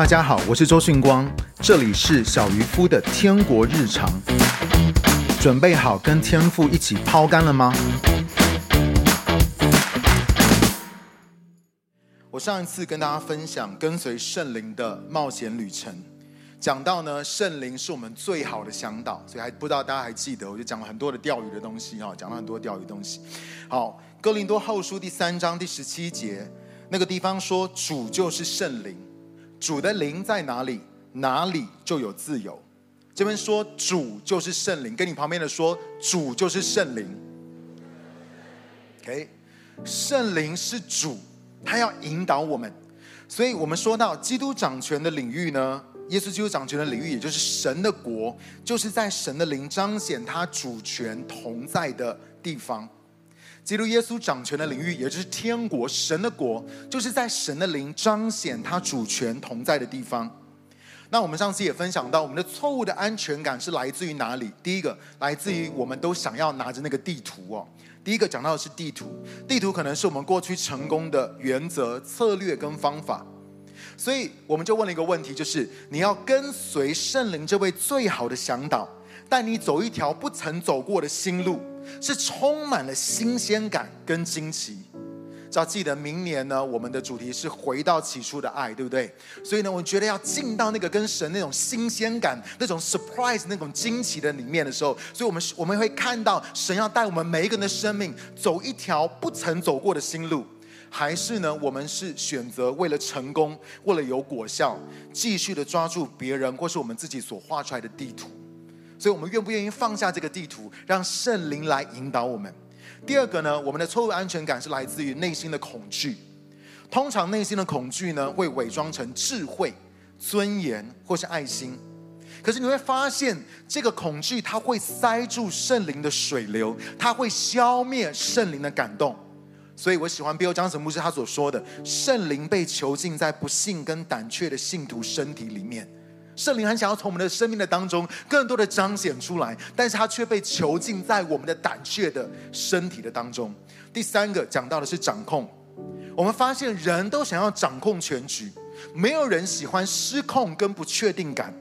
大家好，我是周迅光，这里是小渔夫的天国日常。准备好跟天父一起抛竿了吗？我上一次跟大家分享跟随圣灵的冒险旅程，讲到呢，圣灵是我们最好的向导，所以还不知道大家还记得，我就讲了很多的钓鱼的东西哈，讲了很多钓鱼东西。好，哥林多后书第三章第十七节那个地方说，主就是圣灵。主的灵在哪里，哪里就有自由。这边说主就是圣灵，跟你旁边的说主就是圣灵。OK，圣灵是主，他要引导我们。所以我们说到基督掌权的领域呢，耶稣基督掌权的领域，也就是神的国，就是在神的灵彰显他主权同在的地方。基督耶稣掌权的领域，也就是天国神的国，就是在神的灵彰显他主权同在的地方。那我们上次也分享到，我们的错误的安全感是来自于哪里？第一个，来自于我们都想要拿着那个地图哦。第一个讲到的是地图，地图可能是我们过去成功的原则、策略跟方法。所以我们就问了一个问题，就是你要跟随圣灵这位最好的向导，带你走一条不曾走过的新路。是充满了新鲜感跟惊奇。只要记得明年呢，我们的主题是回到起初的爱，对不对？所以呢，我觉得要进到那个跟神那种新鲜感、那种 surprise、那种惊奇的里面的时候，所以我们我们会看到神要带我们每一个人的生命走一条不曾走过的新路，还是呢，我们是选择为了成功、为了有果效，继续的抓住别人或是我们自己所画出来的地图？所以，我们愿不愿意放下这个地图，让圣灵来引导我们？第二个呢，我们的错误安全感是来自于内心的恐惧。通常，内心的恐惧呢，会伪装成智慧、尊严或是爱心。可是，你会发现，这个恐惧它会塞住圣灵的水流，它会消灭圣灵的感动。所以我喜欢 Bill Johnson 牧师他所说的：圣灵被囚禁在不信跟胆怯的信徒身体里面。圣灵很想要从我们的生命的当中更多的彰显出来，但是他却被囚禁在我们的胆怯的身体的当中。第三个讲到的是掌控，我们发现人都想要掌控全局，没有人喜欢失控跟不确定感。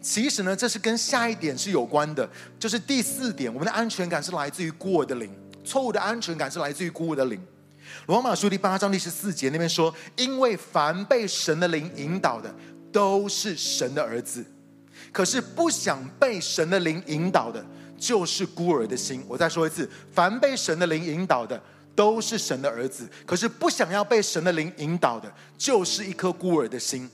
其实呢，这是跟下一点是有关的，就是第四点，我们的安全感是来自于孤儿的灵，错误的安全感是来自于孤儿的灵。罗马书第八章第十四节那边说，因为凡被神的灵引导的。都是神的儿子，可是不想被神的灵引导的，就是孤儿的心。我再说一次，凡被神的灵引导的，都是神的儿子，可是不想要被神的灵引导的，就是一颗孤儿的心，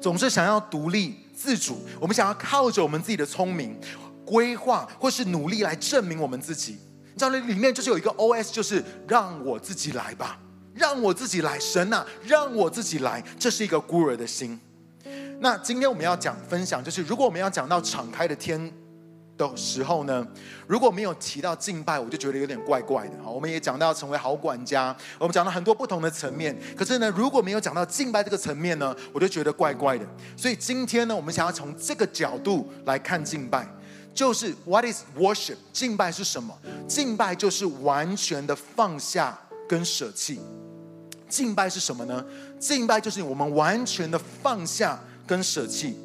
总是想要独立自主。我们想要靠着我们自己的聪明、规划或是努力来证明我们自己。你知道，里面就是有一个 OS，就是让我自己来吧，让我自己来，神啊，让我自己来。这是一个孤儿的心。那今天我们要讲分享，就是如果我们要讲到敞开的天的时候呢，如果没有提到敬拜，我就觉得有点怪怪的。好，我们也讲到成为好管家，我们讲了很多不同的层面。可是呢，如果没有讲到敬拜这个层面呢，我就觉得怪怪的。所以今天呢，我们想要从这个角度来看敬拜，就是 What is worship？敬拜是什么？敬拜就是完全的放下跟舍弃。敬拜是什么呢？敬拜就是我们完全的放下。跟舍弃，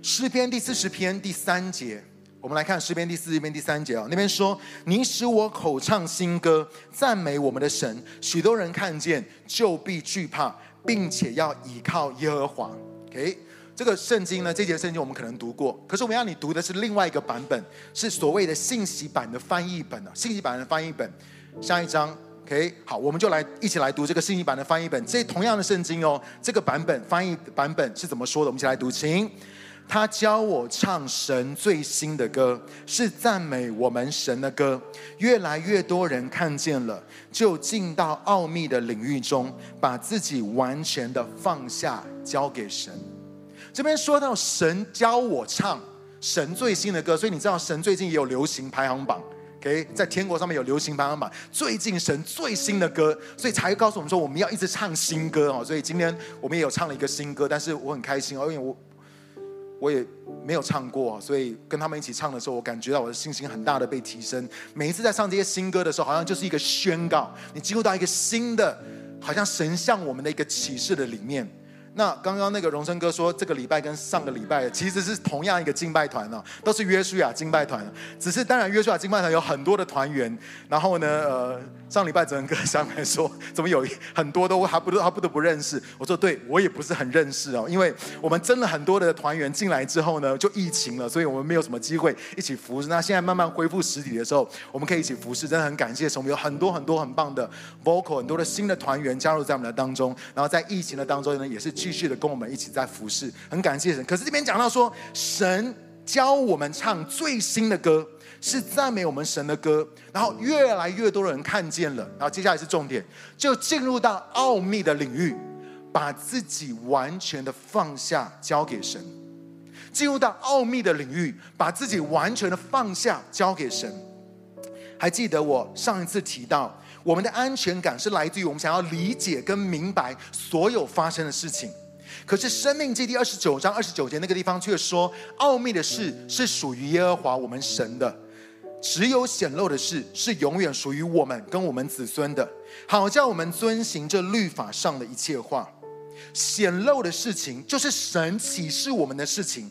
诗篇第四十篇第三节，我们来看诗篇第四十篇第三节啊，那边说：“你使我口唱新歌，赞美我们的神。许多人看见就必惧怕，并且要倚靠耶和华。” OK，这个圣经呢，这节圣经我们可能读过，可是我们要你读的是另外一个版本，是所谓的信息版的翻译本啊，信息版的翻译本，下一章。OK，好，我们就来一起来读这个信息版的翻译本。这同样的圣经哦，这个版本翻译版本是怎么说的？我们一起来读，请。他教我唱神最新的歌，是赞美我们神的歌。越来越多人看见了，就进到奥秘的领域中，把自己完全的放下，交给神。这边说到神教我唱神最新的歌，所以你知道神最近也有流行排行榜。OK，在天国上面有流行排行榜，最近神最新的歌，所以才告诉我们说我们要一直唱新歌哦。所以今天我们也有唱了一个新歌，但是我很开心哦，因为我我也没有唱过，所以跟他们一起唱的时候，我感觉到我的信心很大的被提升。每一次在唱这些新歌的时候，好像就是一个宣告，你进入到一个新的，好像神向我们的一个启示的里面。那刚刚那个荣生哥说，这个礼拜跟上个礼拜其实是同样一个敬拜团哦，都是约书亚敬拜团，只是当然约书亚敬拜团有很多的团员，然后呢，呃，上礼拜哲仁哥上来说，怎么有很多都还不都还不得不认识？我说对，我也不是很认识哦，因为我们真的很多的团员进来之后呢，就疫情了，所以我们没有什么机会一起服侍。那现在慢慢恢复实体的时候，我们可以一起服侍，真的很感谢，我们有很多很多很棒的 vocal，很多的新的团员加入在我们的当中，然后在疫情的当中呢，也是。继续的跟我们一起在服侍，很感谢神。可是这边讲到说，神教我们唱最新的歌，是赞美我们神的歌，然后越来越多的人看见了。然后接下来是重点，就进入到奥秘的领域，把自己完全的放下交给神。进入到奥秘的领域，把自己完全的放下交给神。还记得我上一次提到。我们的安全感是来自于我们想要理解跟明白所有发生的事情。可是《生命记》第二十九章二十九节那个地方却说，奥秘的事是属于耶和华我们神的，只有显露的事是永远属于我们跟我们子孙的，好叫我们遵行这律法上的一切话。显露的事情就是神启示我们的事情，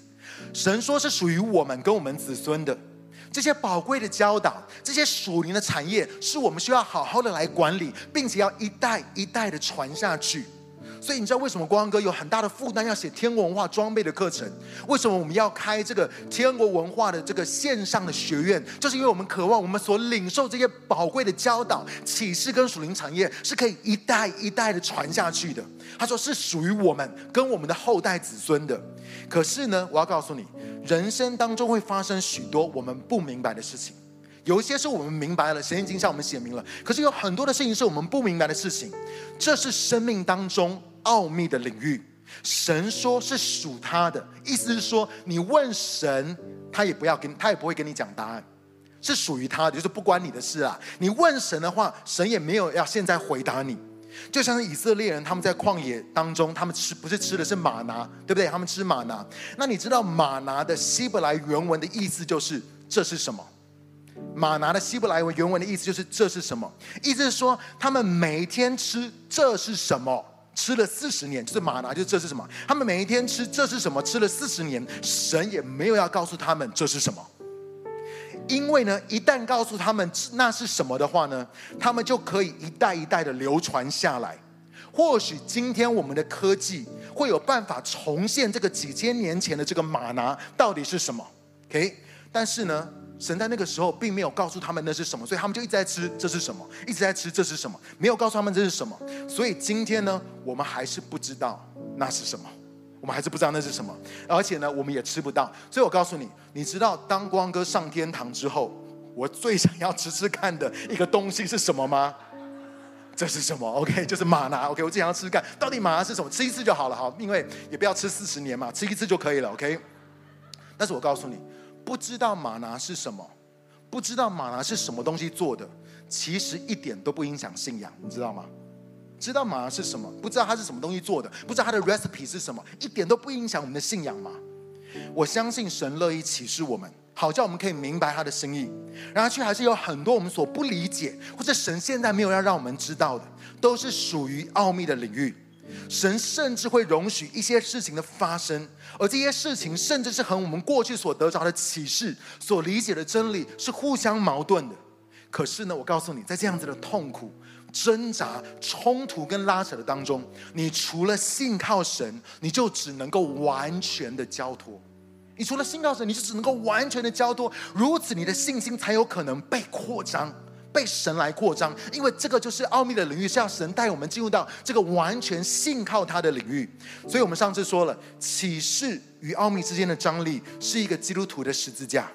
神说是属于我们跟我们子孙的。这些宝贵的教导，这些属灵的产业，是我们需要好好的来管理，并且要一代一代的传下去。所以你知道为什么光哥有很大的负担要写天国文化装备的课程？为什么我们要开这个天国文化的这个线上的学院？就是因为我们渴望我们所领受这些宝贵的教导、启示跟属灵产业是可以一代一代的传下去的。他说是属于我们跟我们的后代子孙的。可是呢，我要告诉你，人生当中会发生许多我们不明白的事情。有一些是我们明白了，神已经向我们写明了。可是有很多的事情是我们不明白的事情，这是生命当中。奥秘的领域，神说是属他的，意思是说，你问神，他也不要跟，他也不会跟你讲答案，是属于他的，就是不关你的事啊。你问神的话，神也没有要现在回答你。就像是以色列人，他们在旷野当中，他们吃不是吃的是玛拿，对不对？他们吃玛拿。那你知道玛拿的希伯来原文的意思就是这是什么？玛拿的希伯来文原文的意思就是这是什么？意思是说，他们每天吃这是什么？吃了四十年，就是玛拿，就是这是什么？他们每一天吃这是什么？吃了四十年，神也没有要告诉他们这是什么。因为呢，一旦告诉他们那是什么的话呢，他们就可以一代一代的流传下来。或许今天我们的科技会有办法重现这个几千年前的这个玛拿到底是什么？OK，但是呢，神在那个时候并没有告诉他们那是什么，所以他们就一直在吃这是什么，一直在吃这是什么，没有告诉他们这是什么。所以今天呢，我们还是不知道那是什么，我们还是不知道那是什么，而且呢，我们也吃不到。所以我告诉你，你知道当光哥上天堂之后，我最想要吃吃看的一个东西是什么吗？这是什么？OK，就是玛拿。OK，我最想要吃吃看，到底玛拿是什么？吃一次就好了，好，因为也不要吃四十年嘛，吃一次就可以了。OK，但是我告诉你。不知道玛拿是什么，不知道玛拿是什么东西做的，其实一点都不影响信仰，你知道吗？知道玛拿是什么，不知道它是什么东西做的，不知道它的 recipe 是什么，一点都不影响我们的信仰吗？我相信神乐意启示我们，好叫我们可以明白他的心意。然而，却还是有很多我们所不理解，或者神现在没有要让我们知道的，都是属于奥秘的领域。神甚至会容许一些事情的发生，而这些事情甚至是和我们过去所得着的启示、所理解的真理是互相矛盾的。可是呢，我告诉你，在这样子的痛苦、挣扎、冲突跟拉扯的当中，你除了信靠神，你就只能够完全的交托。你除了信靠神，你就只能够完全的交托。如此，你的信心才有可能被扩张。被神来扩张，因为这个就是奥秘的领域，是要神带我们进入到这个完全信靠他的领域。所以，我们上次说了，启示与奥秘之间的张力是一个基督徒的十字架，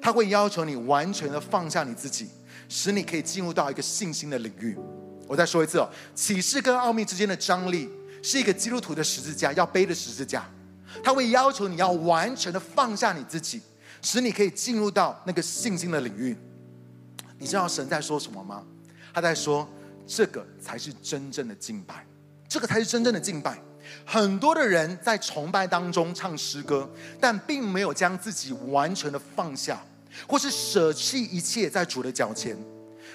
他会要求你完全的放下你自己，使你可以进入到一个信心的领域。我再说一次哦，启示跟奥秘之间的张力是一个基督徒的十字架，要背的十字架，他会要求你要完全的放下你自己，使你可以进入到那个信心的领域。你知道神在说什么吗？他在说，这个才是真正的敬拜，这个才是真正的敬拜。很多的人在崇拜当中唱诗歌，但并没有将自己完全的放下，或是舍弃一切在主的脚前。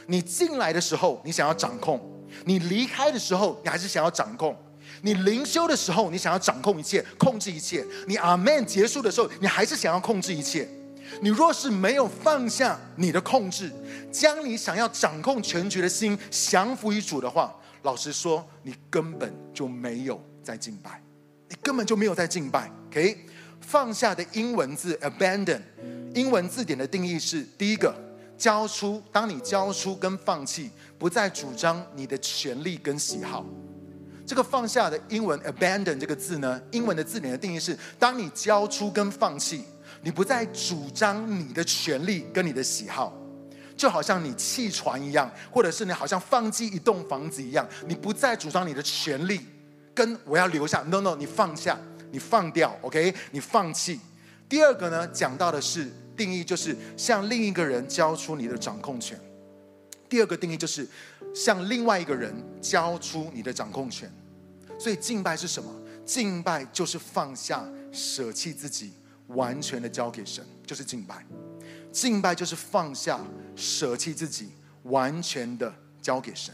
你进来的时候，你想要掌控；你离开的时候，你还是想要掌控。你灵修的时候，你想要掌控一切、控制一切；你阿门结束的时候，你还是想要控制一切。你若是没有放下你的控制，将你想要掌控全局的心降服于主的话，老实说，你根本就没有在敬拜，你根本就没有在敬拜。OK，放下的英文字 abandon，英文字典的定义是：第一个，交出。当你交出跟放弃，不再主张你的权利跟喜好。这个放下的英文 abandon 这个字呢，英文的字典的定义是：当你交出跟放弃，你不再主张你的权利跟你的喜好，就好像你弃船一样，或者是你好像放弃一栋房子一样，你不再主张你的权利跟我要留下，no no，你放下，你放掉，OK，你放弃。第二个呢，讲到的是定义，就是向另一个人交出你的掌控权。第二个定义就是。向另外一个人交出你的掌控权，所以敬拜是什么？敬拜就是放下、舍弃自己，完全的交给神，就是敬拜。敬拜就是放下、舍弃自己，完全的交给神。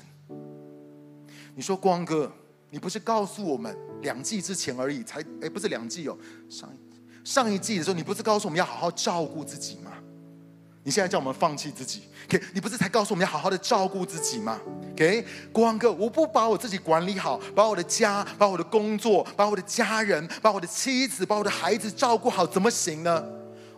你说光哥，你不是告诉我们两季之前而已才？哎，不是两季哦，上上一季的时候，你不是告诉我们要好好照顾自己吗？你现在叫我们放弃自己，OK？你不是才告诉我们要好好的照顾自己吗？OK？国王哥，我不把我自己管理好，把我的家、把我的工作、把我的家人、把我的妻子、把我的孩子照顾好，怎么行呢？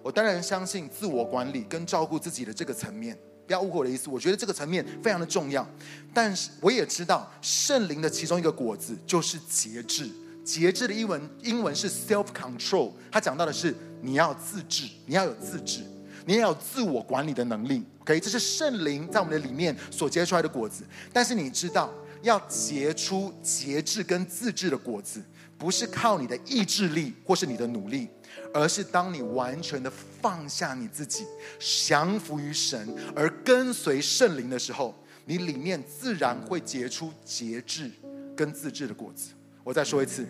我当然相信自我管理跟照顾自己的这个层面，不要误会我的意思。我觉得这个层面非常的重要，但是我也知道圣灵的其中一个果子就是节制。节制的英文英文是 self-control，它讲到的是你要自制，你要有自制。你也有自我管理的能力，OK？这是圣灵在我们的里面所结出来的果子。但是你知道，要结出节制跟自制的果子，不是靠你的意志力或是你的努力，而是当你完全的放下你自己，降服于神，而跟随圣灵的时候，你里面自然会结出节制跟自制的果子。我再说一次，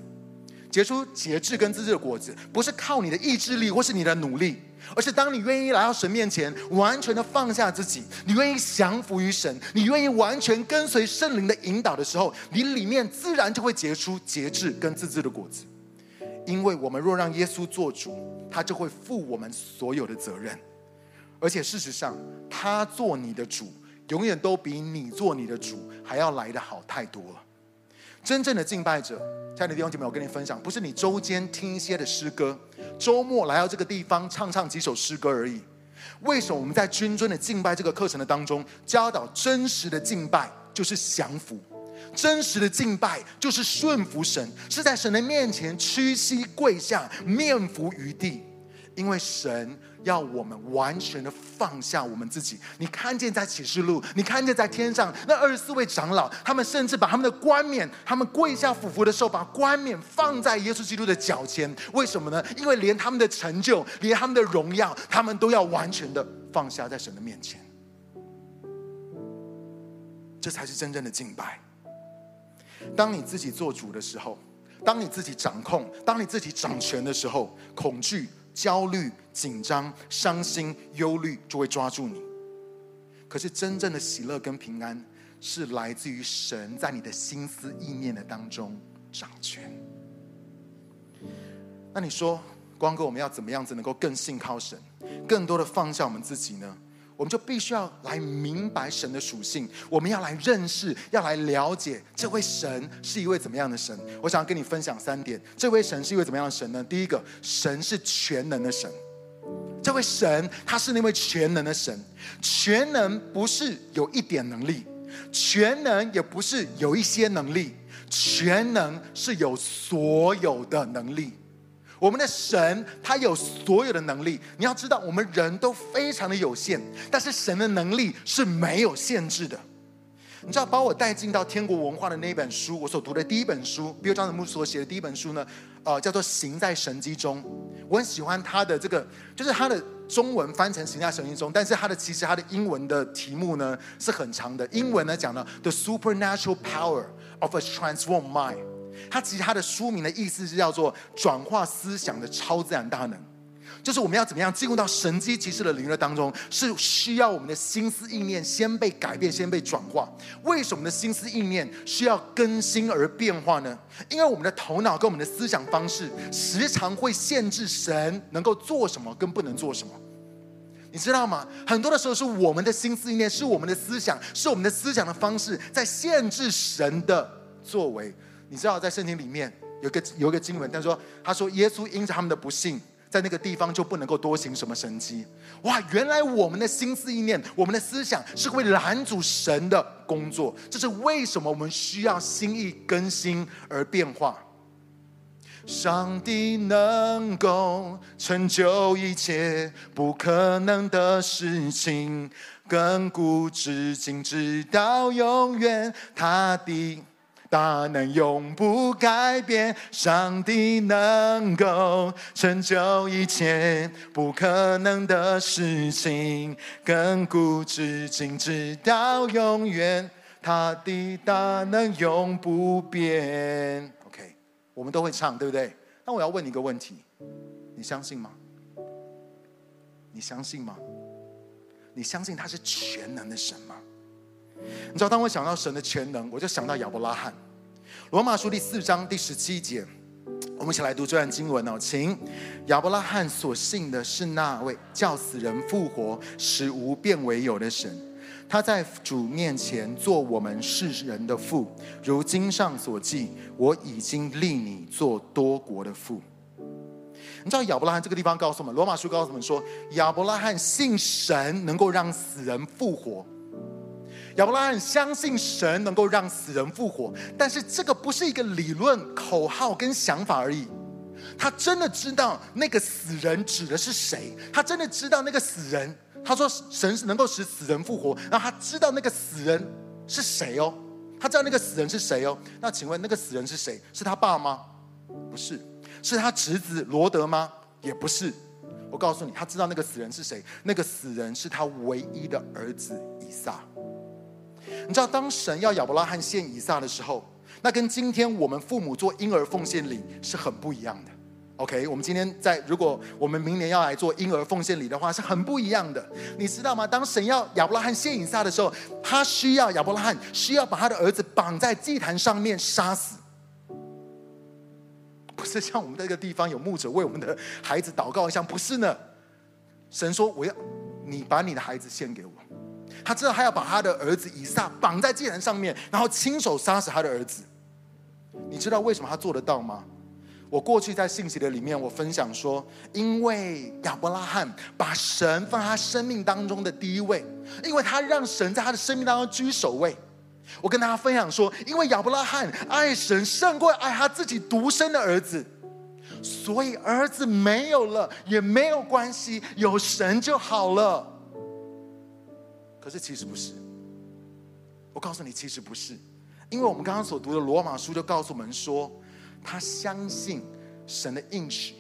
结出节制跟自制的果子，不是靠你的意志力或是你的努力。而是当你愿意来到神面前，完全的放下自己，你愿意降服于神，你愿意完全跟随圣灵的引导的时候，你里面自然就会结出节制跟自制的果子。因为我们若让耶稣做主，他就会负我们所有的责任。而且事实上，他做你的主，永远都比你做你的主还要来得好太多了。真正的敬拜者，亲爱的弟兄姐妹，我跟你分享，不是你周间听一些的诗歌，周末来到这个地方唱唱几首诗歌而已。为什么我们在君尊的敬拜这个课程的当中教导真实的敬拜就是降服，真实的敬拜就是顺服神，是在神的面前屈膝跪下，面伏于地，因为神。要我们完全的放下我们自己。你看见在启示录，你看见在天上那二十四位长老，他们甚至把他们的冠冕，他们跪下俯伏的时候，把冠冕放在耶稣基督的脚前。为什么呢？因为连他们的成就，连他们的荣耀，他们都要完全的放下在神的面前。这才是真正的敬拜。当你自己做主的时候，当你自己掌控，当你自己掌权的时候，恐惧。焦虑、紧张、伤心、忧虑就会抓住你。可是真正的喜乐跟平安，是来自于神在你的心思意念的当中掌权。那你说，光哥，我们要怎么样子能够更信靠神，更多的放下我们自己呢？我们就必须要来明白神的属性，我们要来认识，要来了解这位神是一位怎么样的神。我想要跟你分享三点，这位神是一位怎么样的神呢？第一个，神是全能的神。这位神他是那位全能的神，全能不是有一点能力，全能也不是有一些能力，全能是有所有的能力。我们的神，他有所有的能力。你要知道，我们人都非常的有限，但是神的能力是没有限制的。你知道，把我带进到天国文化的那一本书，我所读的第一本书，Bill j o h n s 所写的第一本书呢，呃，叫做《行在神迹中》。我很喜欢他的这个，就是他的中文翻成《行在神迹中》，但是他的其实他的英文的题目呢是很长的。英文呢讲了 The Supernatural Power of a Transformed Mind。它其实它的书名的意思是叫做转化思想的超自然大能。就是我们要怎么样进入到神迹奇事的领域当中，是需要我们的心思意念先被改变，先被转化。为什么的心思意念需要更新而变化呢？因为我们的头脑跟我们的思想方式，时常会限制神能够做什么跟不能做什么。你知道吗？很多的时候是我们的心思意念，是我们的思想，是我们的思想的方式在限制神的作为。你知道，在圣经里面有个有一个经文，他说：“他说耶稣因着他们的不信。”在那个地方就不能够多行什么神迹，哇！原来我们的心思意念，我们的思想是会拦阻神的工作。这是为什么我们需要心意更新而变化。上帝能够成就一切不可能的事情，亘古至今直到永远，他的。大能永不改变，上帝能够成就一切不可能的事情，亘古至今直到永远，他的大能永不变。OK，我们都会唱，对不对？那我要问你一个问题，你相信吗？你相信吗？你相信他是全能的神吗？你知道，当我想到神的全能，我就想到亚伯拉罕。罗马书第四章第十七节，我们一起来读这段经文哦，请。亚伯拉罕所信的是那位叫死人复活、使无变为有的神。他在主面前做我们世人的父，如经上所记：我已经立你做多国的父。你知道亚伯拉罕这个地方告诉我们，罗马书告诉我们说，亚伯拉罕信神能够让死人复活。亚伯拉罕相信神能够让死人复活，但是这个不是一个理论、口号跟想法而已。他真的知道那个死人指的是谁，他真的知道那个死人。他说神是能够使死人复活，然后他知道那个死人是谁哦，他知道那个死人是谁哦。那请问那个死人是谁？是他爸吗？不是，是他侄子罗德吗？也不是。我告诉你，他知道那个死人是谁，那个死人是他唯一的儿子以撒。你知道，当神要亚伯拉罕献以撒的时候，那跟今天我们父母做婴儿奉献礼是很不一样的。OK，我们今天在，如果我们明年要来做婴儿奉献礼的话，是很不一样的。你知道吗？当神要亚伯拉罕献以撒的时候，他需要亚伯拉罕需要把他的儿子绑在祭坛上面杀死，不是像我们这个地方有牧者为我们的孩子祷告一样，不是呢。神说：“我要你把你的孩子献给我。”他知道他要把他的儿子以撒绑在祭坛上面，然后亲手杀死他的儿子。你知道为什么他做得到吗？我过去在信息的里面，我分享说，因为亚伯拉罕把神放在他生命当中的第一位，因为他让神在他的生命当中居首位。我跟大家分享说，因为亚伯拉罕爱神胜过爱他自己独生的儿子，所以儿子没有了也没有关系，有神就好了。可是其实不是，我告诉你，其实不是，因为我们刚刚所读的罗马书就告诉我们说，他相信神的应许，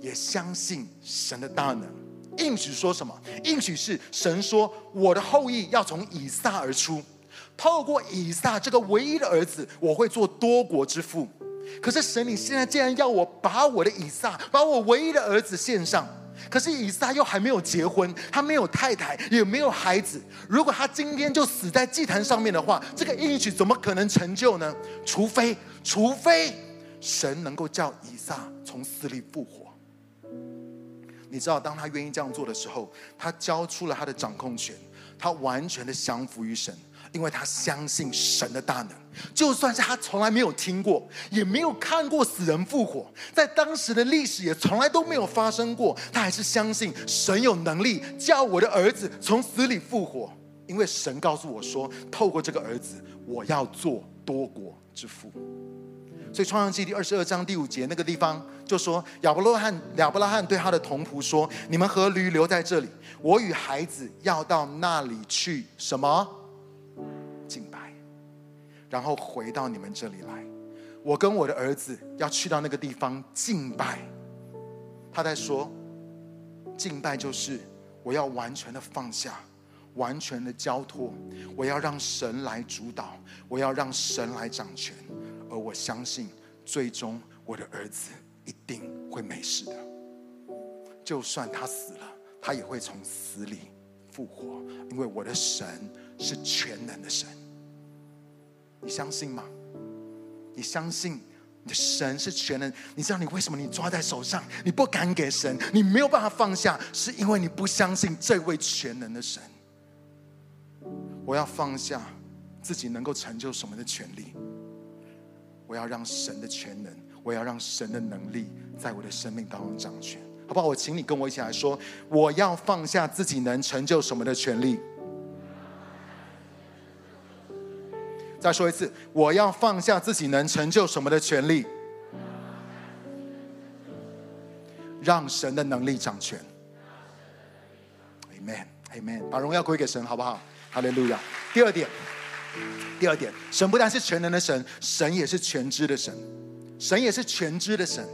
也相信神的大能。应许说什么？应许是神说，我的后裔要从以撒而出，透过以撒这个唯一的儿子，我会做多国之父。可是神，你现在竟然要我把我的以撒，把我唯一的儿子献上。可是以撒又还没有结婚，他没有太太，也没有孩子。如果他今天就死在祭坛上面的话，这个应许怎么可能成就呢？除非，除非神能够叫以撒从死里复活。你知道，当他愿意这样做的时候，他交出了他的掌控权，他完全的降服于神。因为他相信神的大能，就算是他从来没有听过，也没有看过死人复活，在当时的历史也从来都没有发生过，他还是相信神有能力叫我的儿子从死里复活。因为神告诉我说，透过这个儿子，我要做多国之父。所以创世记第二十二章第五节那个地方就说，亚伯拉罕亚伯拉罕对他的同仆说：“你们和驴留在这里，我与孩子要到那里去。”什么？然后回到你们这里来，我跟我的儿子要去到那个地方敬拜。他在说，敬拜就是我要完全的放下，完全的交托，我要让神来主导，我要让神来掌权，而我相信最终我的儿子一定会没事的。就算他死了，他也会从死里复活，因为我的神是全能的神。你相信吗？你相信你的神是全能？你知道你为什么你抓在手上，你不敢给神，你没有办法放下，是因为你不相信这位全能的神。我要放下自己能够成就什么的权利，我要让神的全能，我要让神的能力在我的生命当中掌权，好不好？我请你跟我一起来说，我要放下自己能成就什么的权利。再说一次，我要放下自己能成就什么的权利，让神的能力掌权。Amen，Amen，把荣耀归给神，好不好？哈利路亚。第二点，第二点，神不但是全能的神，神也是全知的神，神也是全知的神。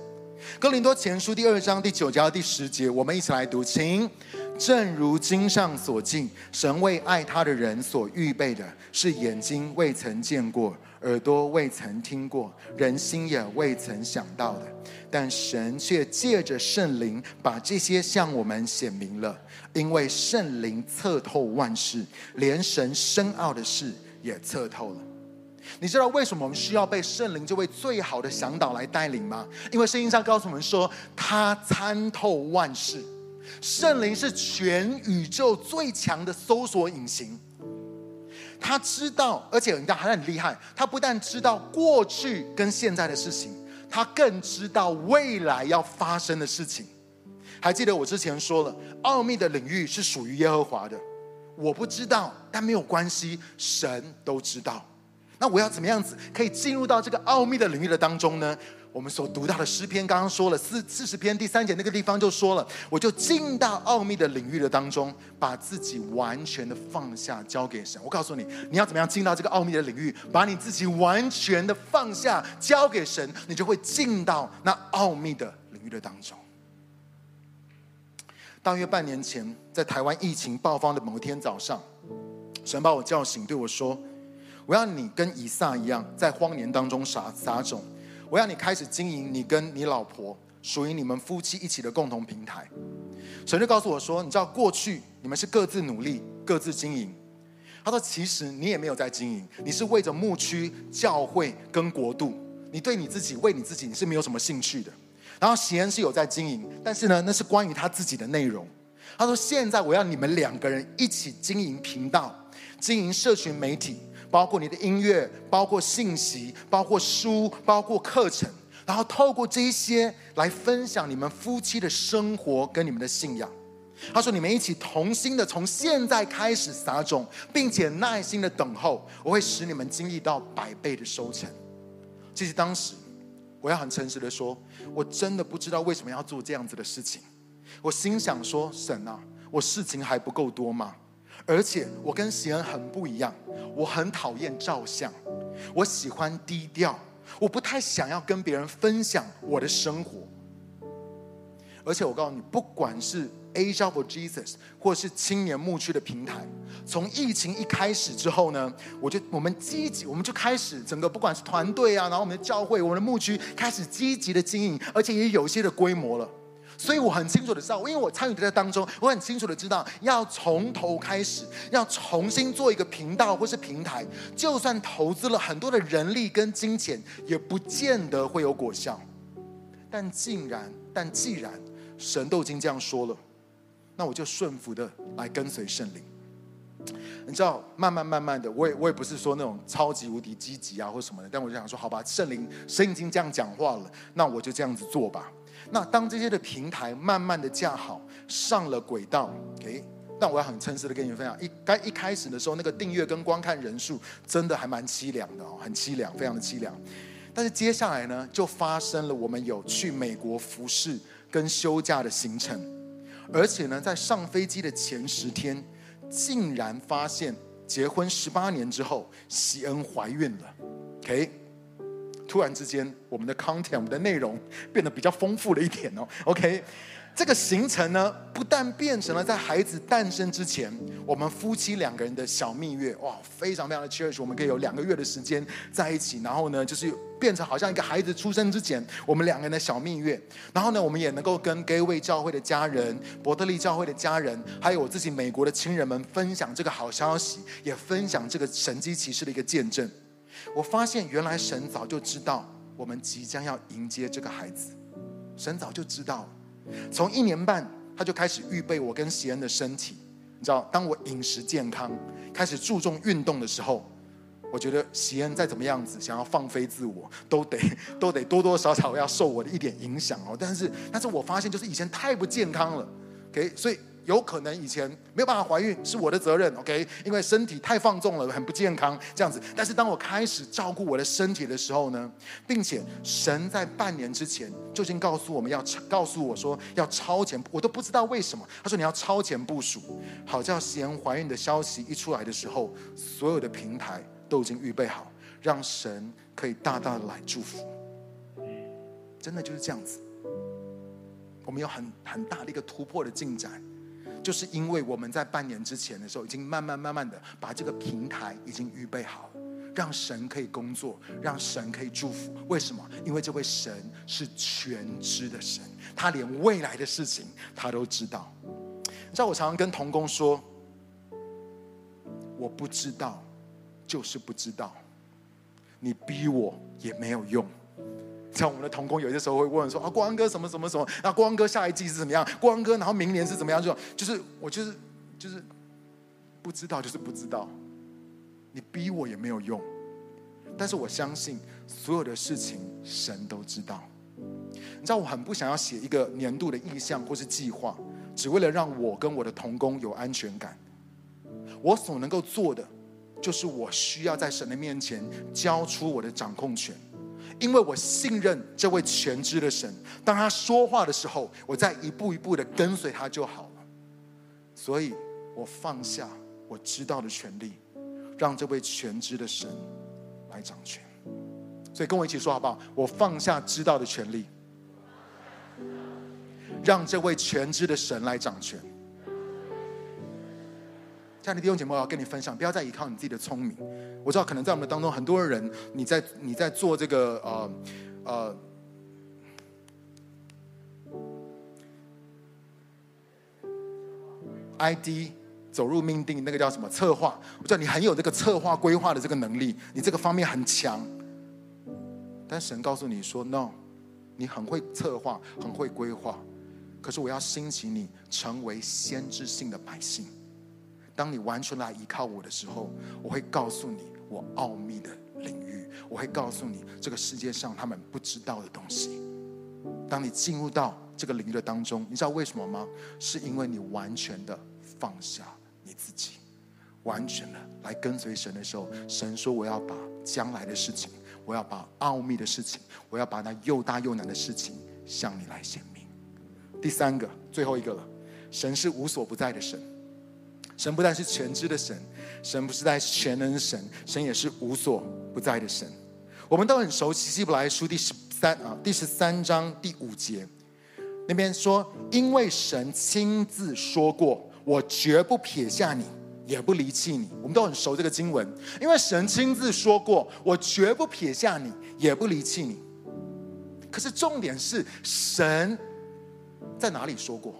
哥林多前书第二章第九节到第十节，我们一起来读，请。正如经上所记，神为爱他的人所预备的，是眼睛未曾见过，耳朵未曾听过，人心也未曾想到的。但神却借着圣灵，把这些向我们显明了。因为圣灵测透万事，连神深奥的事也测透了。你知道为什么我们需要被圣灵这位最好的向导来带领吗？因为圣经上告诉我们说，他参透万事。圣灵是全宇宙最强的搜索引擎，他知道，而且你知道还很厉害。他不但知道过去跟现在的事情，他更知道未来要发生的事情。还记得我之前说了，奥秘的领域是属于耶和华的，我不知道，但没有关系，神都知道。那我要怎么样子可以进入到这个奥秘的领域的当中呢？我们所读到的诗篇，刚刚说了四四十篇第三节那个地方就说了，我就进到奥秘的领域的当中，把自己完全的放下，交给神。我告诉你，你要怎么样进到这个奥秘的领域，把你自己完全的放下，交给神，你就会进到那奥秘的领域的当中。大约半年前，在台湾疫情爆发的某一天早上，神把我叫醒，对我说：“我要你跟以撒一样，在荒年当中撒撒种。”我要你开始经营你跟你老婆属于你们夫妻一起的共同平台。神就告诉我说：“你知道过去你们是各自努力、各自经营。”他说：“其实你也没有在经营，你是为着牧区、教会跟国度。你对你自己、为你自己，你是没有什么兴趣的。然后贤恩是有在经营，但是呢，那是关于他自己的内容。他说：现在我要你们两个人一起经营频道，经营社群媒体。”包括你的音乐，包括信息，包括书，包括课程，然后透过这些来分享你们夫妻的生活跟你们的信仰。他说：“你们一起同心的从现在开始撒种，并且耐心的等候，我会使你们经历到百倍的收成。”其实当时，我要很诚实的说，我真的不知道为什么要做这样子的事情。我心想说：“神啊，我事情还不够多吗？”而且我跟贤恩很不一样，我很讨厌照相，我喜欢低调，我不太想要跟别人分享我的生活。而且我告诉你，不管是 Asia for Jesus 或是青年牧区的平台，从疫情一开始之后呢，我就我们积极，我们就开始整个不管是团队啊，然后我们的教会、我们的牧区开始积极的经营，而且也有些的规模了。所以我很清楚的知道，因为我参与在当中，我很清楚的知道，要从头开始，要重新做一个频道或是平台，就算投资了很多的人力跟金钱，也不见得会有果效。但竟然，但既然神都已经这样说了，那我就顺服的来跟随圣灵。你知道，慢慢慢慢的，我也我也不是说那种超级无敌积极啊或什么的，但我就想说，好吧，圣灵神已经这样讲话了，那我就这样子做吧。那当这些的平台慢慢的架好，上了轨道，OK，但我要很诚实的跟你们分享，一该一开始的时候，那个订阅跟观看人数真的还蛮凄凉的哦，很凄凉，非常的凄凉。但是接下来呢，就发生了我们有去美国服侍跟休假的行程，而且呢，在上飞机的前十天，竟然发现结婚十八年之后，喜恩怀孕了，OK。突然之间，我们的 content，我们的内容变得比较丰富了一点哦。OK。这个行程呢，不但变成了在孩子诞生之前，我们夫妻两个人的小蜜月，哇，非常非常的 cherish，我们可以有两个月的时间在一起。然后呢，就是变成好像一个孩子出生之前，我们两个人的小蜜月。然后呢，我们也能够跟各位教会的家人、伯特利教会的家人，还有我自己美国的亲人们分享这个好消息，也分享这个神迹奇事的一个见证。我发现原来神早就知道我们即将要迎接这个孩子，神早就知道。从一年半，他就开始预备我跟席恩的身体。你知道，当我饮食健康，开始注重运动的时候，我觉得席恩再怎么样子想要放飞自我，都得 都得多多少少要受我的一点影响哦。但是，但是我发现就是以前太不健康了，OK，所以。有可能以前没有办法怀孕是我的责任，OK？因为身体太放纵了，很不健康这样子。但是当我开始照顾我的身体的时候呢，并且神在半年之前就已经告诉我们要告诉我说要超前，我都不知道为什么。他说你要超前部署，好叫贤怀孕的消息一出来的时候，所有的平台都已经预备好，让神可以大大的来祝福。真的就是这样子，我们有很很大的一个突破的进展。就是因为我们在半年之前的时候，已经慢慢慢慢的把这个平台已经预备好了，让神可以工作，让神可以祝福。为什么？因为这位神是全知的神，他连未来的事情他都知道。你知道我常常跟同工说，我不知道，就是不知道，你逼我也没有用。像我们的同工，有些时候会问说啊，光哥什么什么什么？那光哥下一季是怎么样？光哥，然后明年是怎么样？就就是我就是就是不知道，就是不知道。你逼我也没有用。但是我相信所有的事情神都知道。你知道我很不想要写一个年度的意向或是计划，只为了让我跟我的同工有安全感。我所能够做的，就是我需要在神的面前交出我的掌控权。因为我信任这位全知的神，当他说话的时候，我再一步一步的跟随他就好了。所以我放下我知道的权利，让这位全知的神来掌权。所以跟我一起说好不好？我放下知道的权利，让这位全知的神来掌权。亲爱的弟兄姐妹，我要跟你分享，不要再依靠你自己的聪明。我知道，可能在我们当中很多人，你在你在做这个呃呃 ID 走入命定，那个叫什么策划？我知道你很有这个策划规划的这个能力，你这个方面很强。但神告诉你说：“No，你很会策划，很会规划，可是我要兴起你，成为先知性的百姓。”当你完全来依靠我的时候，我会告诉你我奥秘的领域，我会告诉你这个世界上他们不知道的东西。当你进入到这个领域的当中，你知道为什么吗？是因为你完全的放下你自己，完全的来跟随神的时候，神说我要把将来的事情，我要把奥秘的事情，我要把那又大又难的事情向你来显明。第三个，最后一个了，神是无所不在的神。神不但是全知的神，神不是在全能的神，神也是无所不在的神。我们都很熟悉希伯来书第十三啊，第十三章第五节，那边说：“因为神亲自说过，我绝不撇下你，也不离弃你。”我们都很熟这个经文，因为神亲自说过，我绝不撇下你，也不离弃你。可是重点是，神在哪里说过？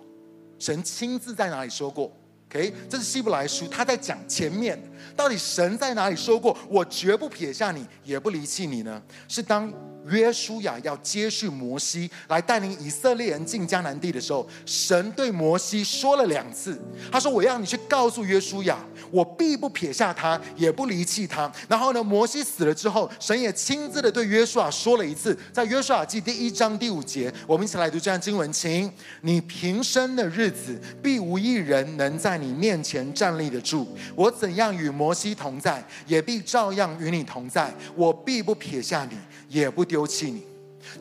神亲自在哪里说过？OK，这是希伯来书，他在讲前面到底神在哪里说过，我绝不撇下你，也不离弃你呢？是当。约书亚要接续摩西来带领以色列人进迦南地的时候，神对摩西说了两次，他说：“我要你去告诉约书亚，我必不撇下他，也不离弃他。”然后呢，摩西死了之后，神也亲自的对约书亚说了一次，在约书亚记第一章第五节，我们一起来读这段经文，请你平生的日子，必无一人能在你面前站立得住。我怎样与摩西同在，也必照样与你同在。我必不撇下你。也不丢弃你，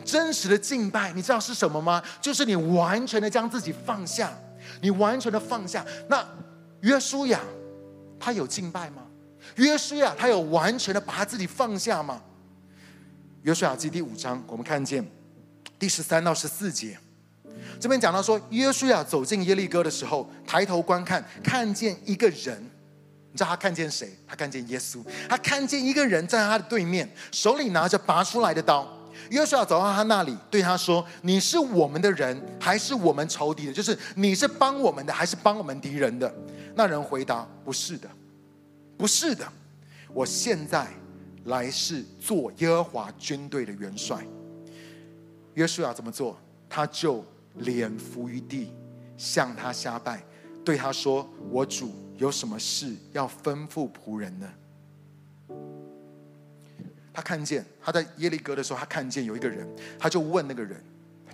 真实的敬拜，你知道是什么吗？就是你完全的将自己放下，你完全的放下。那约书亚他有敬拜吗？约书亚他有完全的把他自己放下吗？约书亚记第五章，我们看见第十三到十四节，这边讲到说，约书亚走进耶利哥的时候，抬头观看，看见一个人。你知道他看见谁？他看见耶稣。他看见一个人站在他的对面，手里拿着拔出来的刀。约书亚走到他那里，对他说：“你是我们的人，还是我们仇敌的？就是你是帮我们的，还是帮我们敌人的？”那人回答：“不是的，不是的。我现在来是做耶和华军队的元帅。”约书亚怎么做？他就脸伏于地，向他下拜，对他说：“我主。”有什么事要吩咐仆人呢？他看见他在耶利哥的时候，他看见有一个人，他就问那个人，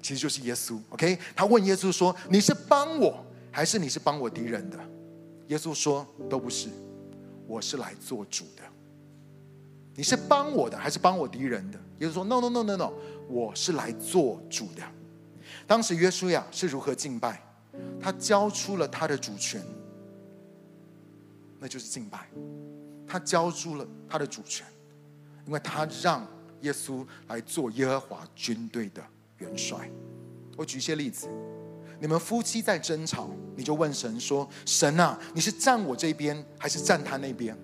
其实就是耶稣。OK，他问耶稣说：“你是帮我，还是你是帮我敌人的？”耶稣说：“都不是，我是来做主的。你是帮我的，还是帮我敌人的？”耶稣说：“No，No，No，No，No，我是来做主的。”当时约书亚是如何敬拜？他交出了他的主权。那就是敬拜，他交出了他的主权，因为他让耶稣来做耶和华军队的元帅。我举一些例子，你们夫妻在争吵，你就问神说：“神啊，你是站我这边，还是站他那边？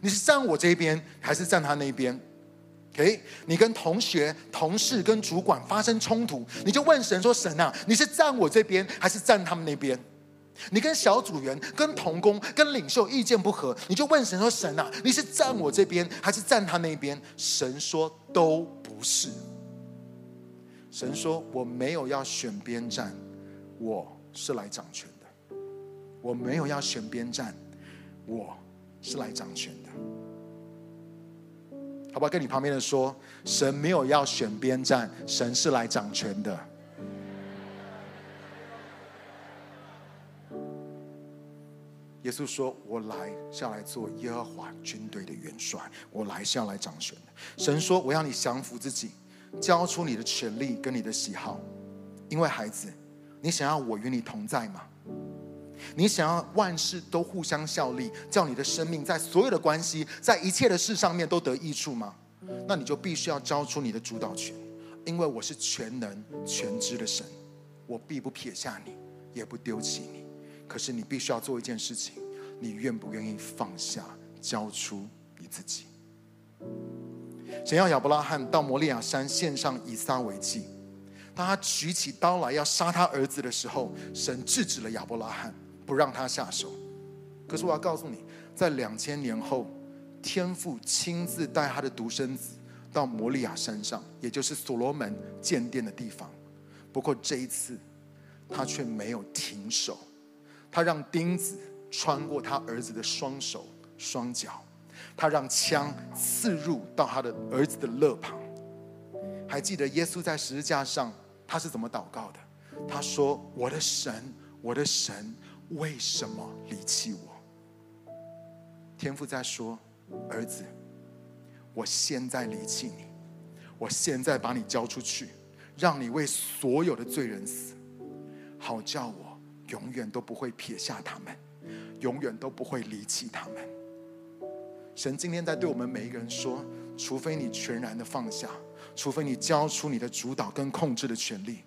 你是站我这边，还是站他那边？”OK，你跟同学、同事、跟主管发生冲突，你就问神说：“神啊，你是站我这边，还是站他们那边？”你跟小组员、跟同工、跟领袖意见不合，你就问神说：“神啊，你是站我这边，还是站他那边？”神说：“都不是。”神说：“我没有要选边站，我是来掌权的。我没有要选边站，我是来掌权的。”好不好？跟你旁边的说：“神没有要选边站，神是来掌权的。”耶稣说：“我来是要来做耶和华军队的元帅，我来是要来掌权的。”神说：“我要你降服自己，交出你的权利跟你的喜好，因为孩子，你想要我与你同在吗？你想要万事都互相效力，叫你的生命在所有的关系，在一切的事上面都得益处吗？那你就必须要交出你的主导权，因为我是全能全知的神，我必不撇下你，也不丢弃你。”可是你必须要做一件事情，你愿不愿意放下，交出你自己？神要亚伯拉罕到摩利亚山献上以撒为祭。当他举起刀来要杀他儿子的时候，神制止了亚伯拉罕，不让他下手。可是我要告诉你，在两千年后，天父亲自带他的独生子到摩利亚山上，也就是所罗门建殿的地方。不过这一次，他却没有停手。他让钉子穿过他儿子的双手双脚，他让枪刺入到他的儿子的肋旁。还记得耶稣在十字架上他是怎么祷告的？他说：“我的神，我的神，为什么离弃我？”天父在说：“儿子，我现在离弃你，我现在把你交出去，让你为所有的罪人死，好叫我。”永远都不会撇下他们，永远都不会离弃他们。神今天在对我们每一个人说：除非你全然的放下，除非你交出你的主导跟控制的权利，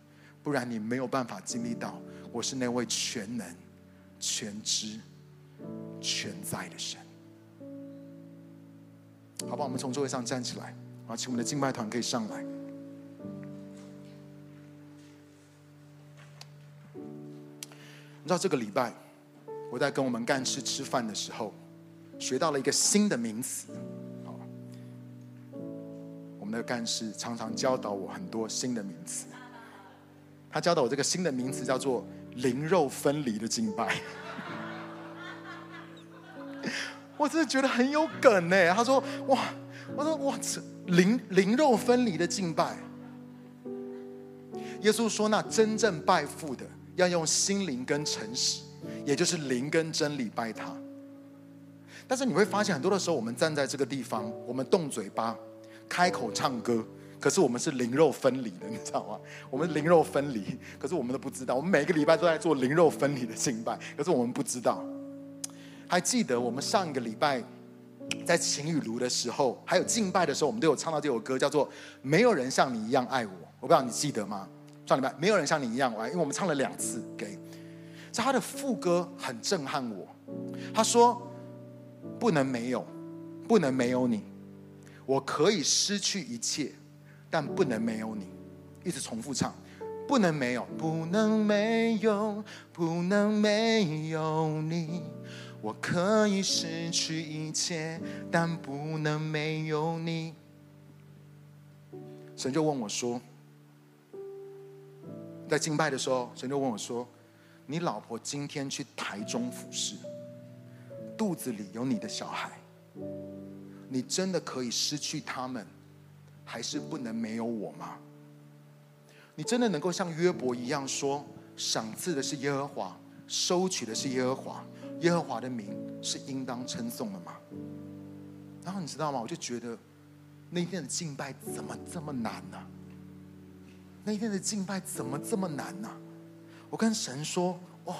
不然你没有办法经历到我是那位全能、全知、全在的神。好吧，我们从座位上站起来，啊，请我们的敬拜团可以上来。你知道这个礼拜，我在跟我们干事吃饭的时候，学到了一个新的名词。好，我们的干事常常教导我很多新的名词。他教导我这个新的名词叫做“灵肉分离的敬拜”。我真的觉得很有梗呢。他说：“哇，我说哇，这灵灵肉分离的敬拜。”耶稣说：“那真正拜父的。”要用心灵跟诚实，也就是灵跟真理拜他。但是你会发现，很多的时候，我们站在这个地方，我们动嘴巴、开口唱歌，可是我们是灵肉分离的，你知道吗？我们灵肉分离，可是我们都不知道。我们每个礼拜都在做灵肉分离的敬拜，可是我们不知道。还记得我们上一个礼拜在晴雨炉的时候，还有敬拜的时候，我们都有唱到这首歌，叫做《没有人像你一样爱我》。我不知道你记得吗？上礼拜没有人像你一样爱，因为我们唱了两次。给，他的副歌很震撼我。他说：“不能没有，不能没有你，我可以失去一切，但不能没有你。”一直重复唱：“不能没有，不能没有，不能没有你。”我可以失去一切，但不能没有你。神就问我说，在敬拜的时候，神就问我说：“你老婆今天去台中服侍，肚子里有你的小孩，你真的可以失去他们，还是不能没有我吗？你真的能够像约伯一样说，赏赐的是耶和华，收取的是耶和华？”耶和华的名是应当称颂的吗？然后你知道吗？我就觉得那天的敬拜怎么这么难呢、啊？那天的敬拜怎么这么难呢、我跟神说：“哦，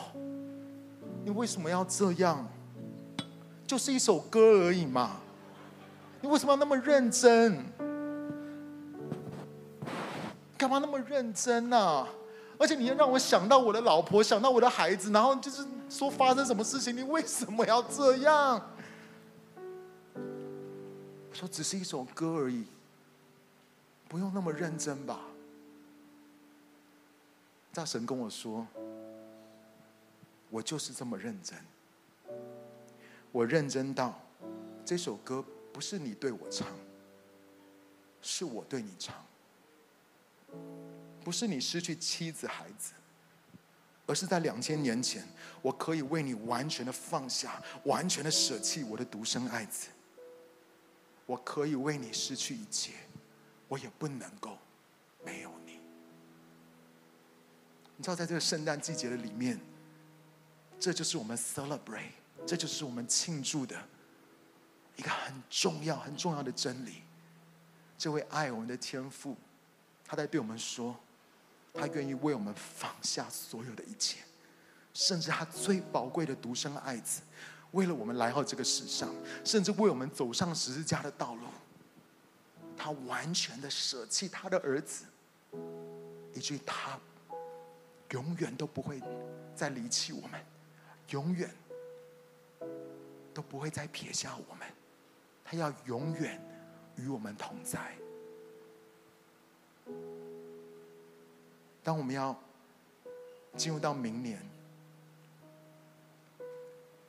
你为什么要这样？就是一首歌而已嘛，你为什么要那么认真？干嘛那么认真呢、而且你要让我想到我的老婆，想到我的孩子，然后就是。”说发生什么事情？你为什么要这样？我说只是一首歌而已，不用那么认真吧？大神跟我说，我就是这么认真。我认真到这首歌不是你对我唱，是我对你唱。不是你失去妻子孩子。而是在两千年前，我可以为你完全的放下，完全的舍弃我的独生爱子。我可以为你失去一切，我也不能够没有你。你知道，在这个圣诞季节的里面，这就是我们 celebrate，这就是我们庆祝的一个很重要、很重要的真理。这位爱我们的天父，他在对我们说。他愿意为我们放下所有的一切，甚至他最宝贵的独生爱子，为了我们来到这个世上，甚至为我们走上十字架的道路，他完全的舍弃他的儿子，以至于他永远都不会再离弃我们，永远都不会再撇下我们，他要永远与我们同在。当我们要进入到明年，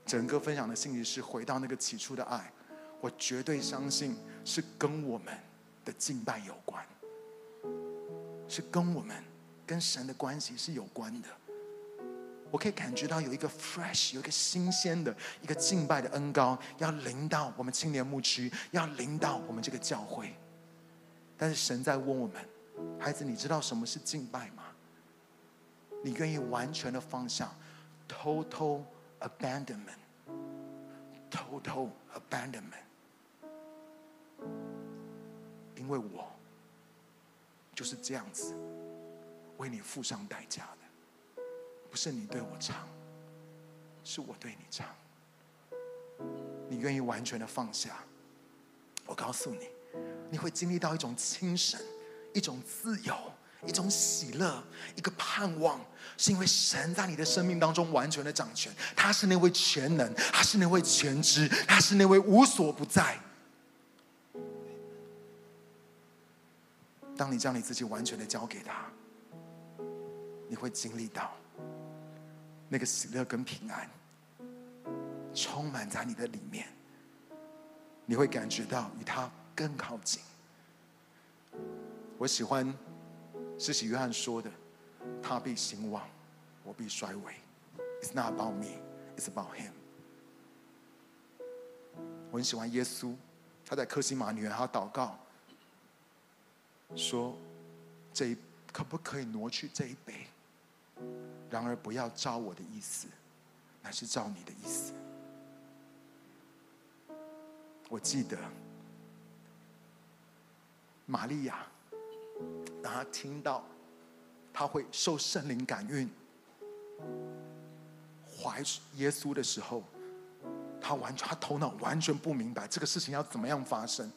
整个分享的信息是回到那个起初的爱，我绝对相信是跟我们的敬拜有关，是跟我们跟神的关系是有关的。我可以感觉到有一个 fresh，有一个新鲜的一个敬拜的恩膏要临到我们青年牧区，要临到我们这个教会。但是神在问我们，孩子，你知道什么是敬拜吗？你愿意完全的放下，total abandonment，total abandonment，因为我就是这样子为你付上代价的，不是你对我唱，是我对你唱。你愿意完全的放下，我告诉你，你会经历到一种清神，一种自由。一种喜乐，一个盼望，是因为神在你的生命当中完全的掌权。他是那位全能，他是那位全知，他是那位无所不在。当你将你自己完全的交给他，你会经历到那个喜乐跟平安，充满在你的里面。你会感觉到与他更靠近。我喜欢。施洗约翰说的：“他必兴旺，我必衰微。It's not about me, it's about him。”我很喜欢耶稣，他在客西马尼园，他祷告说：“这一可不可以挪去这一杯？然而不要照我的意思，乃是照你的意思。”我记得玛利亚。当他听到他会受圣灵感孕怀耶稣的时候，他完全他头脑完全不明白这个事情要怎么样发生，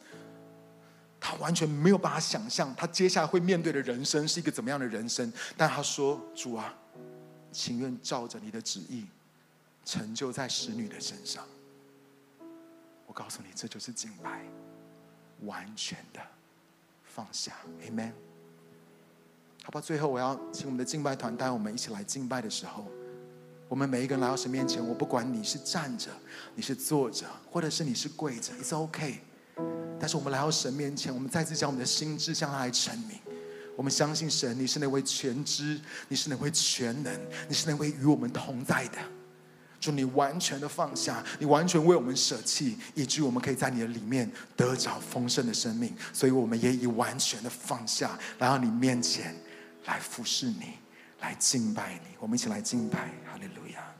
他完全没有办法想象他接下来会面对的人生是一个怎么样的人生。但他说：“主啊，情愿照着你的旨意成就在使女的身上。”我告诉你，这就是敬拜，完全的放下。Amen。好吧，最后我要请我们的敬拜团带我们一起来敬拜的时候。我们每一个人来到神面前，我不管你是站着，你是坐着，或者是你是跪着，It's OK。但是我们来到神面前，我们再次将我们的心志向他来陈明。我们相信神，你是那位全知，你是那位全能，你是那位与我们同在的。祝你完全的放下，你完全为我们舍弃，以至于我们可以在你的里面得着丰盛的生命。所以我们也以完全的放下来到你面前来服侍你。来敬拜你，我们一起来敬拜，哈利路亚。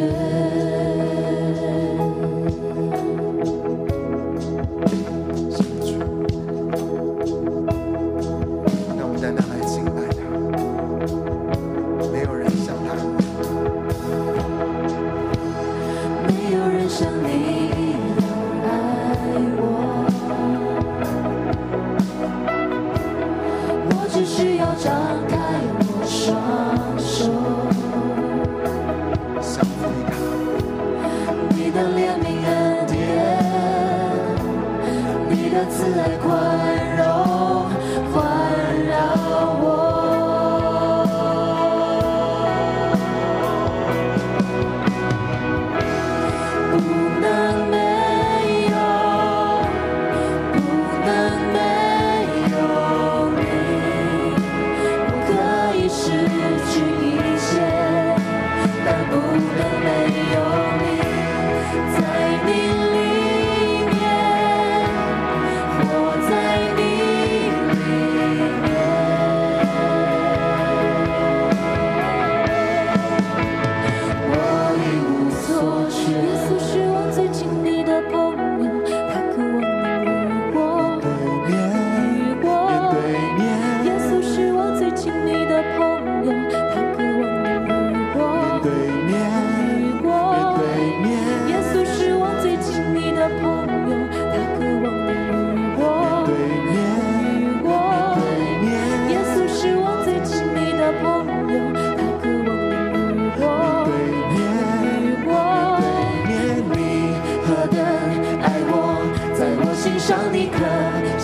上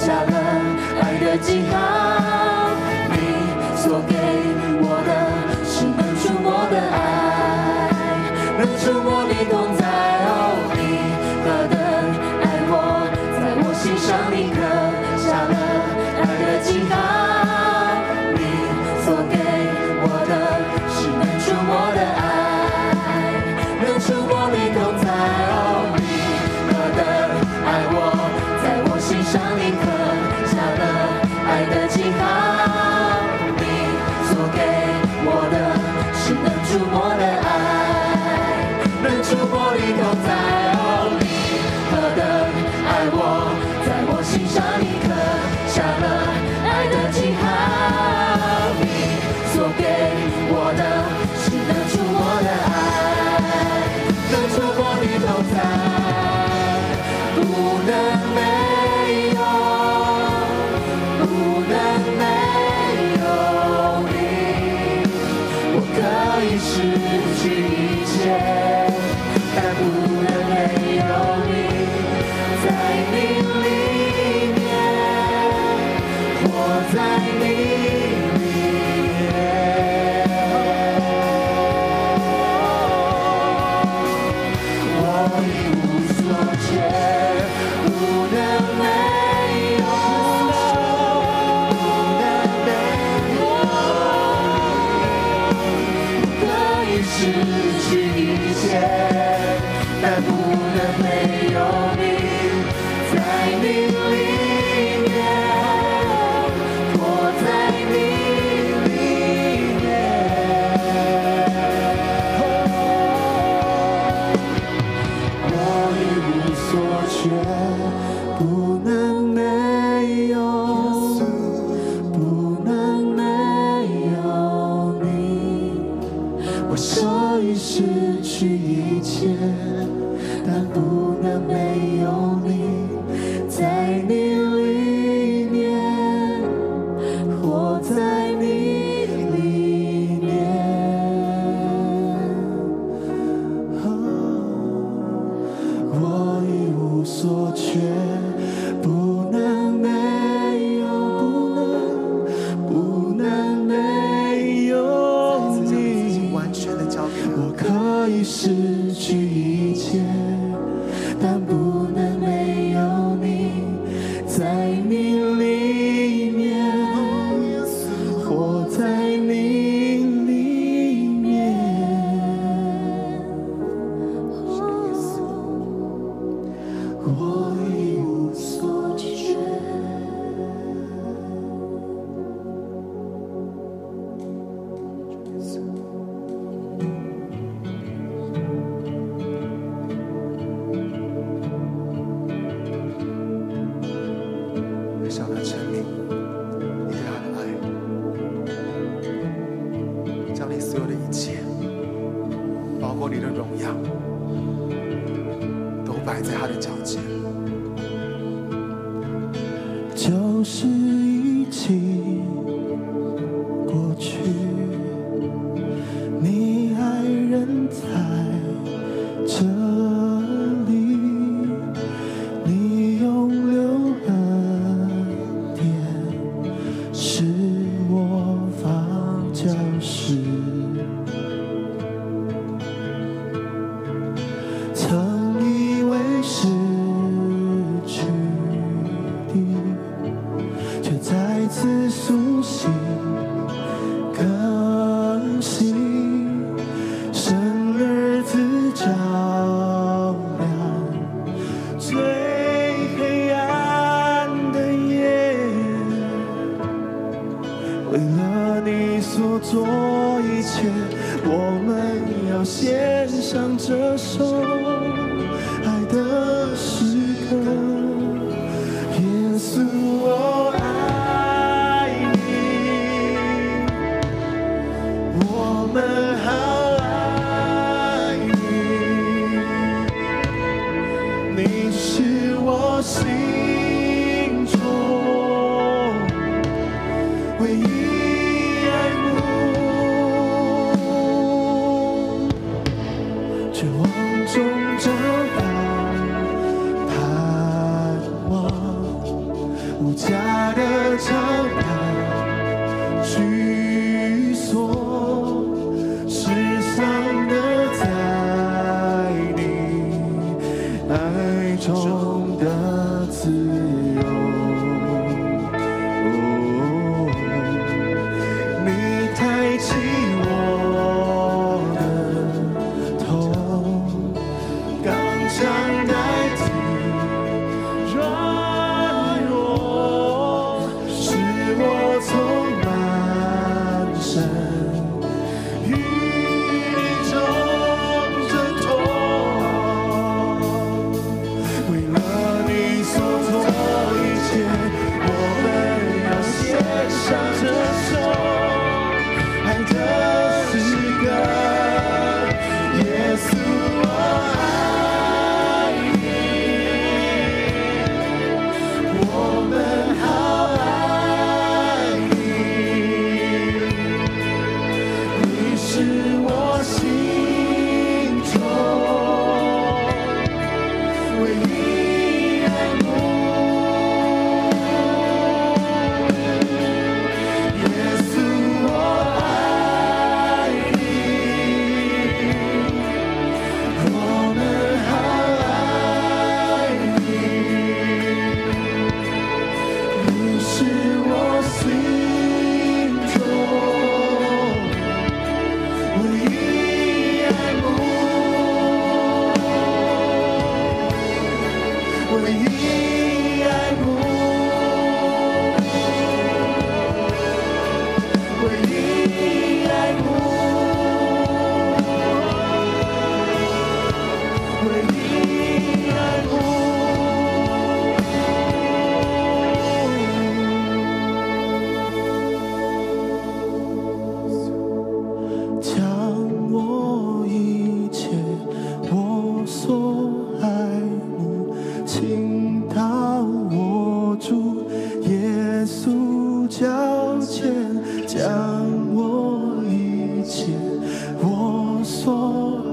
下了爱的记号。你所给我的是能触摸的爱，能触摸你动。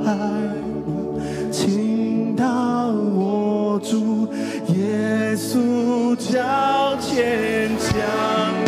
爱，请他我住耶稣脚前脚。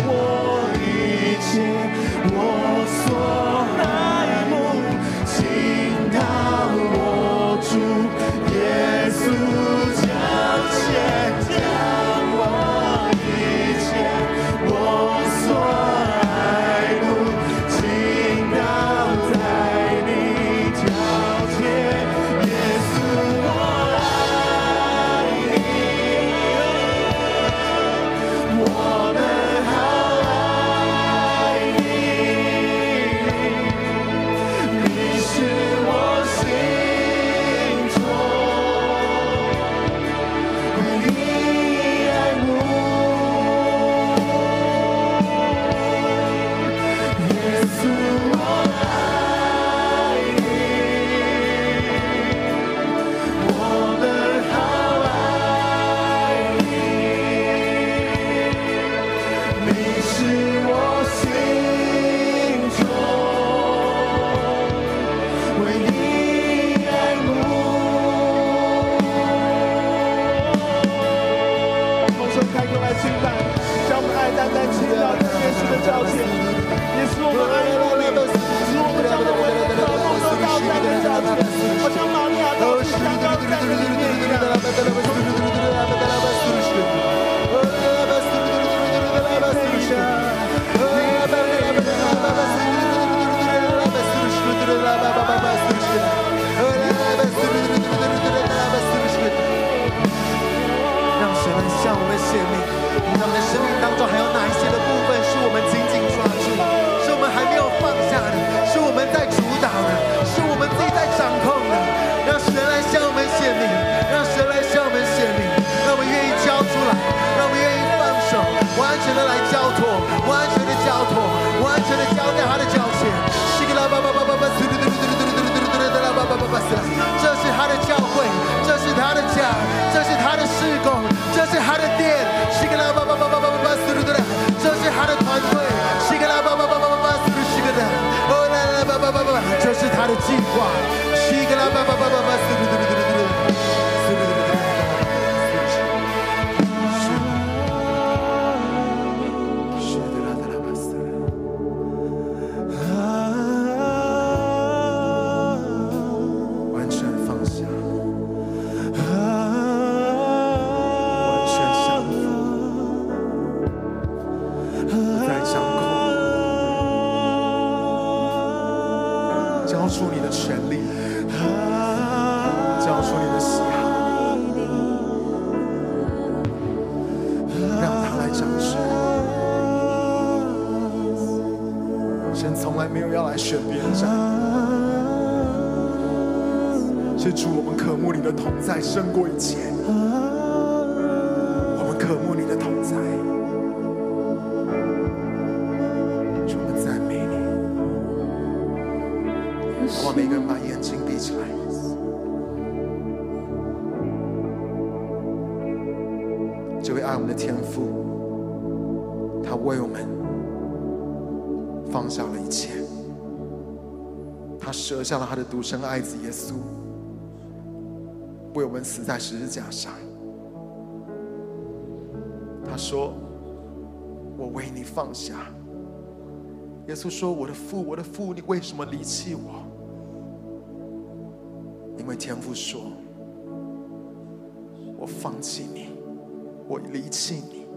让神向我们显明，让我们的生命当中还有。这是他的教会，这是他的家，这是他的施工，这是他的殿。西格拉巴巴巴巴巴巴巴，斯鲁德勒，这是他的团队。西格拉巴巴巴巴巴巴，斯鲁西格德，哦啦啦巴巴巴巴，这是他的计划。西格拉巴巴巴巴巴，斯鲁德勒。他舍下了他的独生爱子耶稣，为我们死在十字架上。他说：「我为你放下。」耶稣说：「我的父，我的父，你为什么离弃我？」因为天父说：「我放弃你，我离弃你，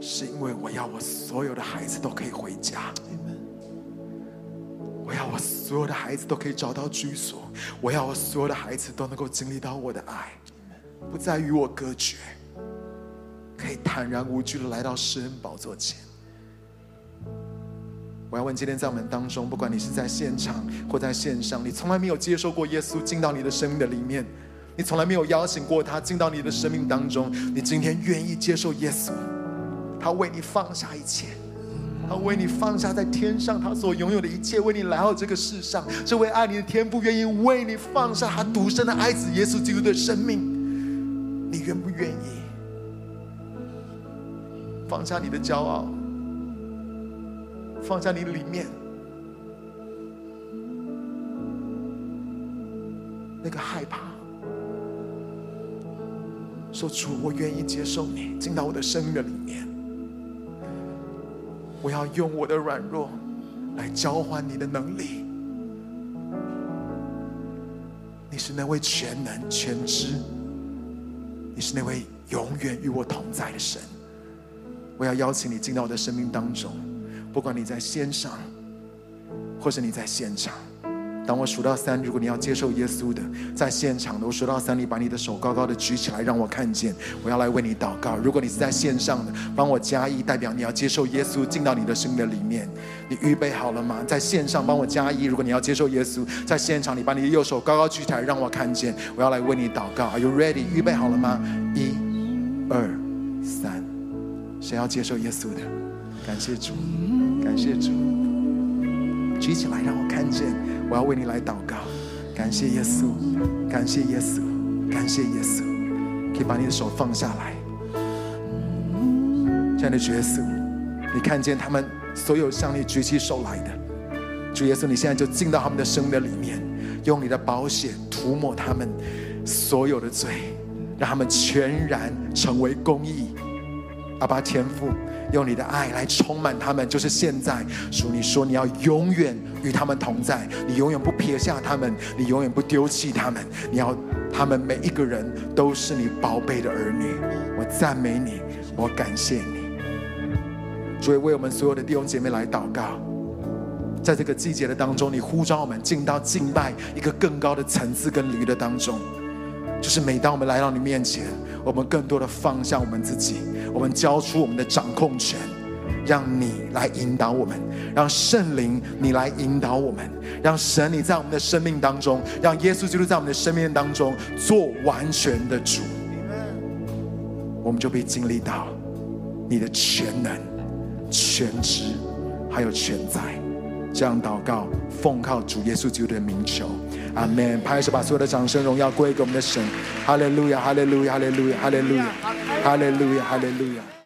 是因为我要我所有的孩子都可以回家。」我所有的孩子都可以找到居所，我要我所有的孩子都能够经历到我的爱，不再与我隔绝。”可以坦然无惧的来到施恩宝座前。我要问今天在我们当中，不管你是在现场或在线上，你从来没有接受过耶稣进到你的生命的里面，你从来没有邀请过他进到你的生命当中，你今天愿意接受耶稣，他为你放下一切，他为你放下在天上他所拥有的一切，为你来到这个世上，这位爱你的天父愿意为你放下他独生的爱子耶稣基督的生命，你愿不愿意？放下你的骄傲，放下你里面那个害怕，说主，我愿意接受你进到我的生命的里面。我要用我的软弱来交换你的能力。你是那位全能全知，你是那位永远与我同在的神。我要邀请你进到我的生命当中，不管你在线上，或是你在现场。当我数到三，如果你要接受耶稣的，在现场的，我数到三，你把你的手高高的举起来，让我看见。我要来为你祷告。如果你是在线上的，帮我加一，代表你要接受耶稣进到你的生命的里面。你预备好了吗？在线上帮我加一。如果你要接受耶稣，在现场，你把你的右手高高举起来，让我看见。我要来为你祷告。Are you ready？预备好了吗？一、二、三。谁要接受耶稣的？感谢主，感谢主，举起来让我看见。我要为你来祷告。感谢耶稣，感谢耶稣，感谢耶稣。可以把你的手放下来。亲爱的主耶稣，你看见他们所有向你举起手来的，主耶稣，你现在就进到他们的生命的里面，用你的宝血涂抹他们所有的罪，让他们全然成为公义。阿爸天父，用你的爱来充满他们，就是现在。主，你说你要永远与他们同在，你永远不撇下他们，你永远不丢弃他们。你要他们每一个人都是你宝贝的儿女。我赞美你，我感谢你。主，为我们所有的弟兄姐妹来祷告，在这个季节的当中，你呼召我们进到敬拜一个更高的层次跟领域的当中。就是每当我们来到你面前，我们更多的放下我们自己，我们交出我们的掌控权，让你来引导我们，让圣灵你来引导我们，让神你在我们的生命当中，让耶稣基督在我们的生命当中做完全的主，我们就被经历到你的全能、全知还有全在。这样祷告，奉靠主耶稣基督的名求。阿门！拍手，把所有的掌声、荣耀归给我们的神。哈利路亚！哈利路亚！哈利路亚！哈利路亚！哈利路亚！哈利路亚！